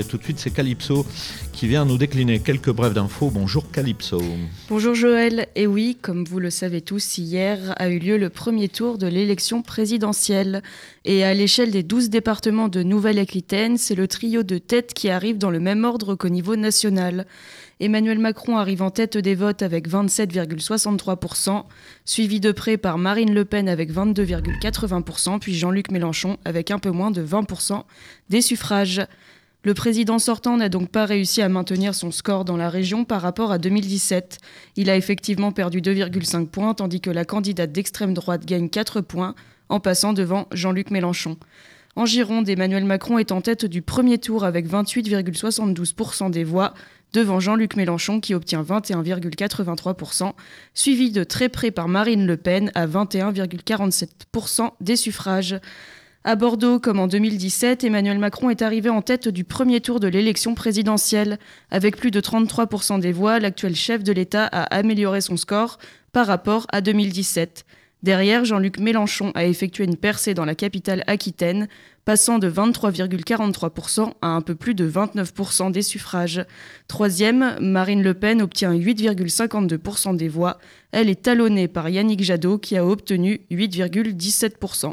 Et tout de suite, c'est Calypso qui vient nous décliner quelques brèves d'infos. Bonjour Calypso. Bonjour Joël. Et oui, comme vous le savez tous, hier a eu lieu le premier tour de l'élection présidentielle. Et à l'échelle des 12 départements de Nouvelle-Aquitaine, c'est le trio de tête qui arrive dans le même ordre qu'au niveau national. Emmanuel Macron arrive en tête des votes avec 27,63%, suivi de près par Marine Le Pen avec 22,80%, puis Jean-Luc Mélenchon avec un peu moins de 20% des suffrages. Le président sortant n'a donc pas réussi à maintenir son score dans la région par rapport à 2017. Il a effectivement perdu 2,5 points, tandis que la candidate d'extrême droite gagne 4 points, en passant devant Jean-Luc Mélenchon. En Gironde, Emmanuel Macron est en tête du premier tour avec 28,72% des voix, devant Jean-Luc Mélenchon qui obtient 21,83%, suivi de très près par Marine Le Pen à 21,47% des suffrages. À Bordeaux, comme en 2017, Emmanuel Macron est arrivé en tête du premier tour de l'élection présidentielle. Avec plus de 33% des voix, l'actuel chef de l'État a amélioré son score par rapport à 2017. Derrière, Jean-Luc Mélenchon a effectué une percée dans la capitale aquitaine, passant de 23,43% à un peu plus de 29% des suffrages. Troisième, Marine Le Pen obtient 8,52% des voix. Elle est talonnée par Yannick Jadot qui a obtenu 8,17%.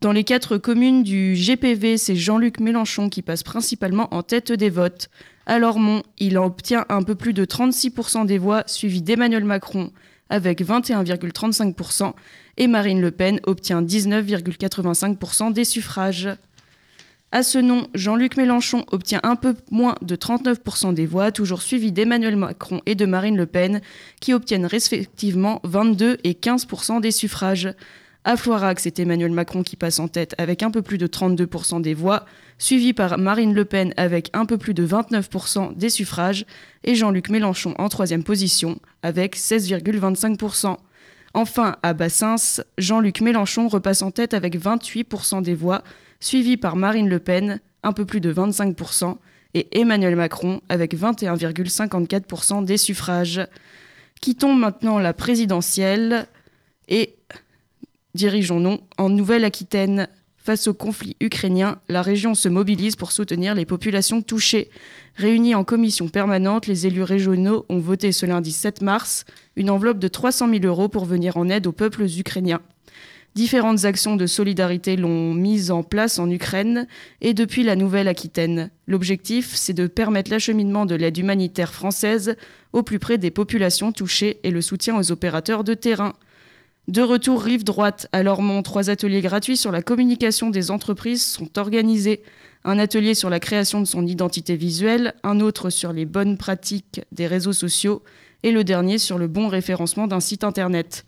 Dans les quatre communes du GPV, c'est Jean-Luc Mélenchon qui passe principalement en tête des votes. À Lormont, il obtient un peu plus de 36% des voix, suivi d'Emmanuel Macron avec 21,35% et Marine Le Pen obtient 19,85% des suffrages. À ce nom, Jean-Luc Mélenchon obtient un peu moins de 39% des voix, toujours suivi d'Emmanuel Macron et de Marine Le Pen, qui obtiennent respectivement 22 et 15% des suffrages. À Floirac, c'est Emmanuel Macron qui passe en tête avec un peu plus de 32% des voix, suivi par Marine Le Pen avec un peu plus de 29% des suffrages, et Jean-Luc Mélenchon en troisième position avec 16,25%. Enfin, à Bassins, Jean-Luc Mélenchon repasse en tête avec 28% des voix, suivi par Marine Le Pen, un peu plus de 25%, et Emmanuel Macron avec 21,54% des suffrages. Quittons maintenant la présidentielle et Dirigeons-nous en Nouvelle-Aquitaine. Face au conflit ukrainien, la région se mobilise pour soutenir les populations touchées. Réunis en commission permanente, les élus régionaux ont voté ce lundi 7 mars une enveloppe de 300 000 euros pour venir en aide aux peuples ukrainiens. Différentes actions de solidarité l'ont mise en place en Ukraine et depuis la Nouvelle-Aquitaine. L'objectif, c'est de permettre l'acheminement de l'aide humanitaire française au plus près des populations touchées et le soutien aux opérateurs de terrain. De retour rive droite à Lormont, trois ateliers gratuits sur la communication des entreprises sont organisés. Un atelier sur la création de son identité visuelle, un autre sur les bonnes pratiques des réseaux sociaux et le dernier sur le bon référencement d'un site internet.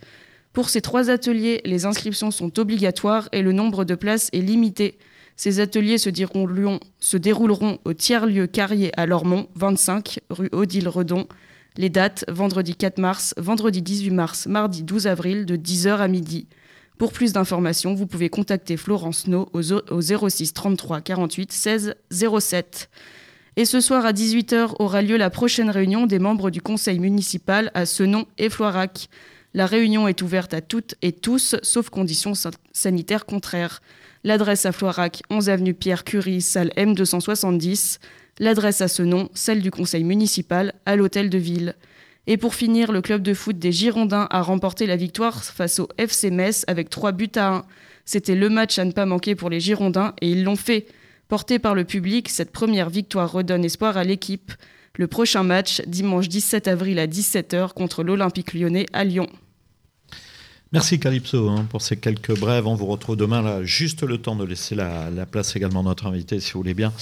Pour ces trois ateliers, les inscriptions sont obligatoires et le nombre de places est limité. Ces ateliers se, se dérouleront au tiers-lieu Carrier à Lormont, 25 rue Odile Redon, les dates, vendredi 4 mars, vendredi 18 mars, mardi 12 avril, de 10h à midi. Pour plus d'informations, vous pouvez contacter Florence No au 06 33 48 16 07. Et ce soir à 18h aura lieu la prochaine réunion des membres du conseil municipal à Senon et Floirac. La réunion est ouverte à toutes et tous, sauf conditions sanitaires contraires. L'adresse à Floirac, 11 avenue Pierre Curie, salle M270. L'adresse à ce nom, celle du conseil municipal, à l'hôtel de ville. Et pour finir, le club de foot des Girondins a remporté la victoire face au FC Metz avec 3 buts à 1. C'était le match à ne pas manquer pour les Girondins et ils l'ont fait. Porté par le public, cette première victoire redonne espoir à l'équipe. Le prochain match, dimanche 17 avril à 17h contre l'Olympique lyonnais à Lyon. Merci Calypso hein, pour ces quelques brèves. On vous retrouve demain là, juste le temps de laisser la, la place également à notre invité si vous voulez bien.